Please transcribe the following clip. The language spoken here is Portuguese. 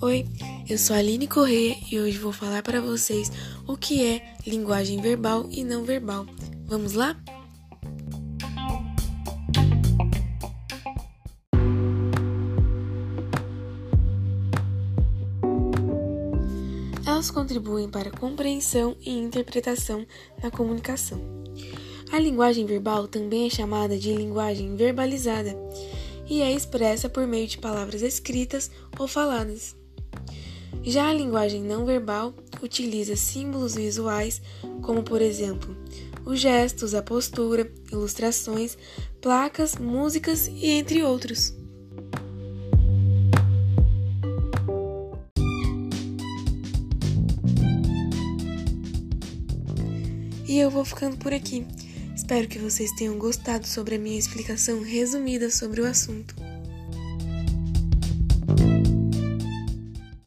Oi, eu sou a Aline Correia e hoje vou falar para vocês o que é linguagem verbal e não verbal. Vamos lá? Elas contribuem para a compreensão e interpretação na comunicação. A linguagem verbal também é chamada de linguagem verbalizada e é expressa por meio de palavras escritas ou faladas. Já a linguagem não verbal utiliza símbolos visuais, como por exemplo, os gestos, a postura, ilustrações, placas, músicas e entre outros. E eu vou ficando por aqui. Espero que vocês tenham gostado sobre a minha explicação resumida sobre o assunto.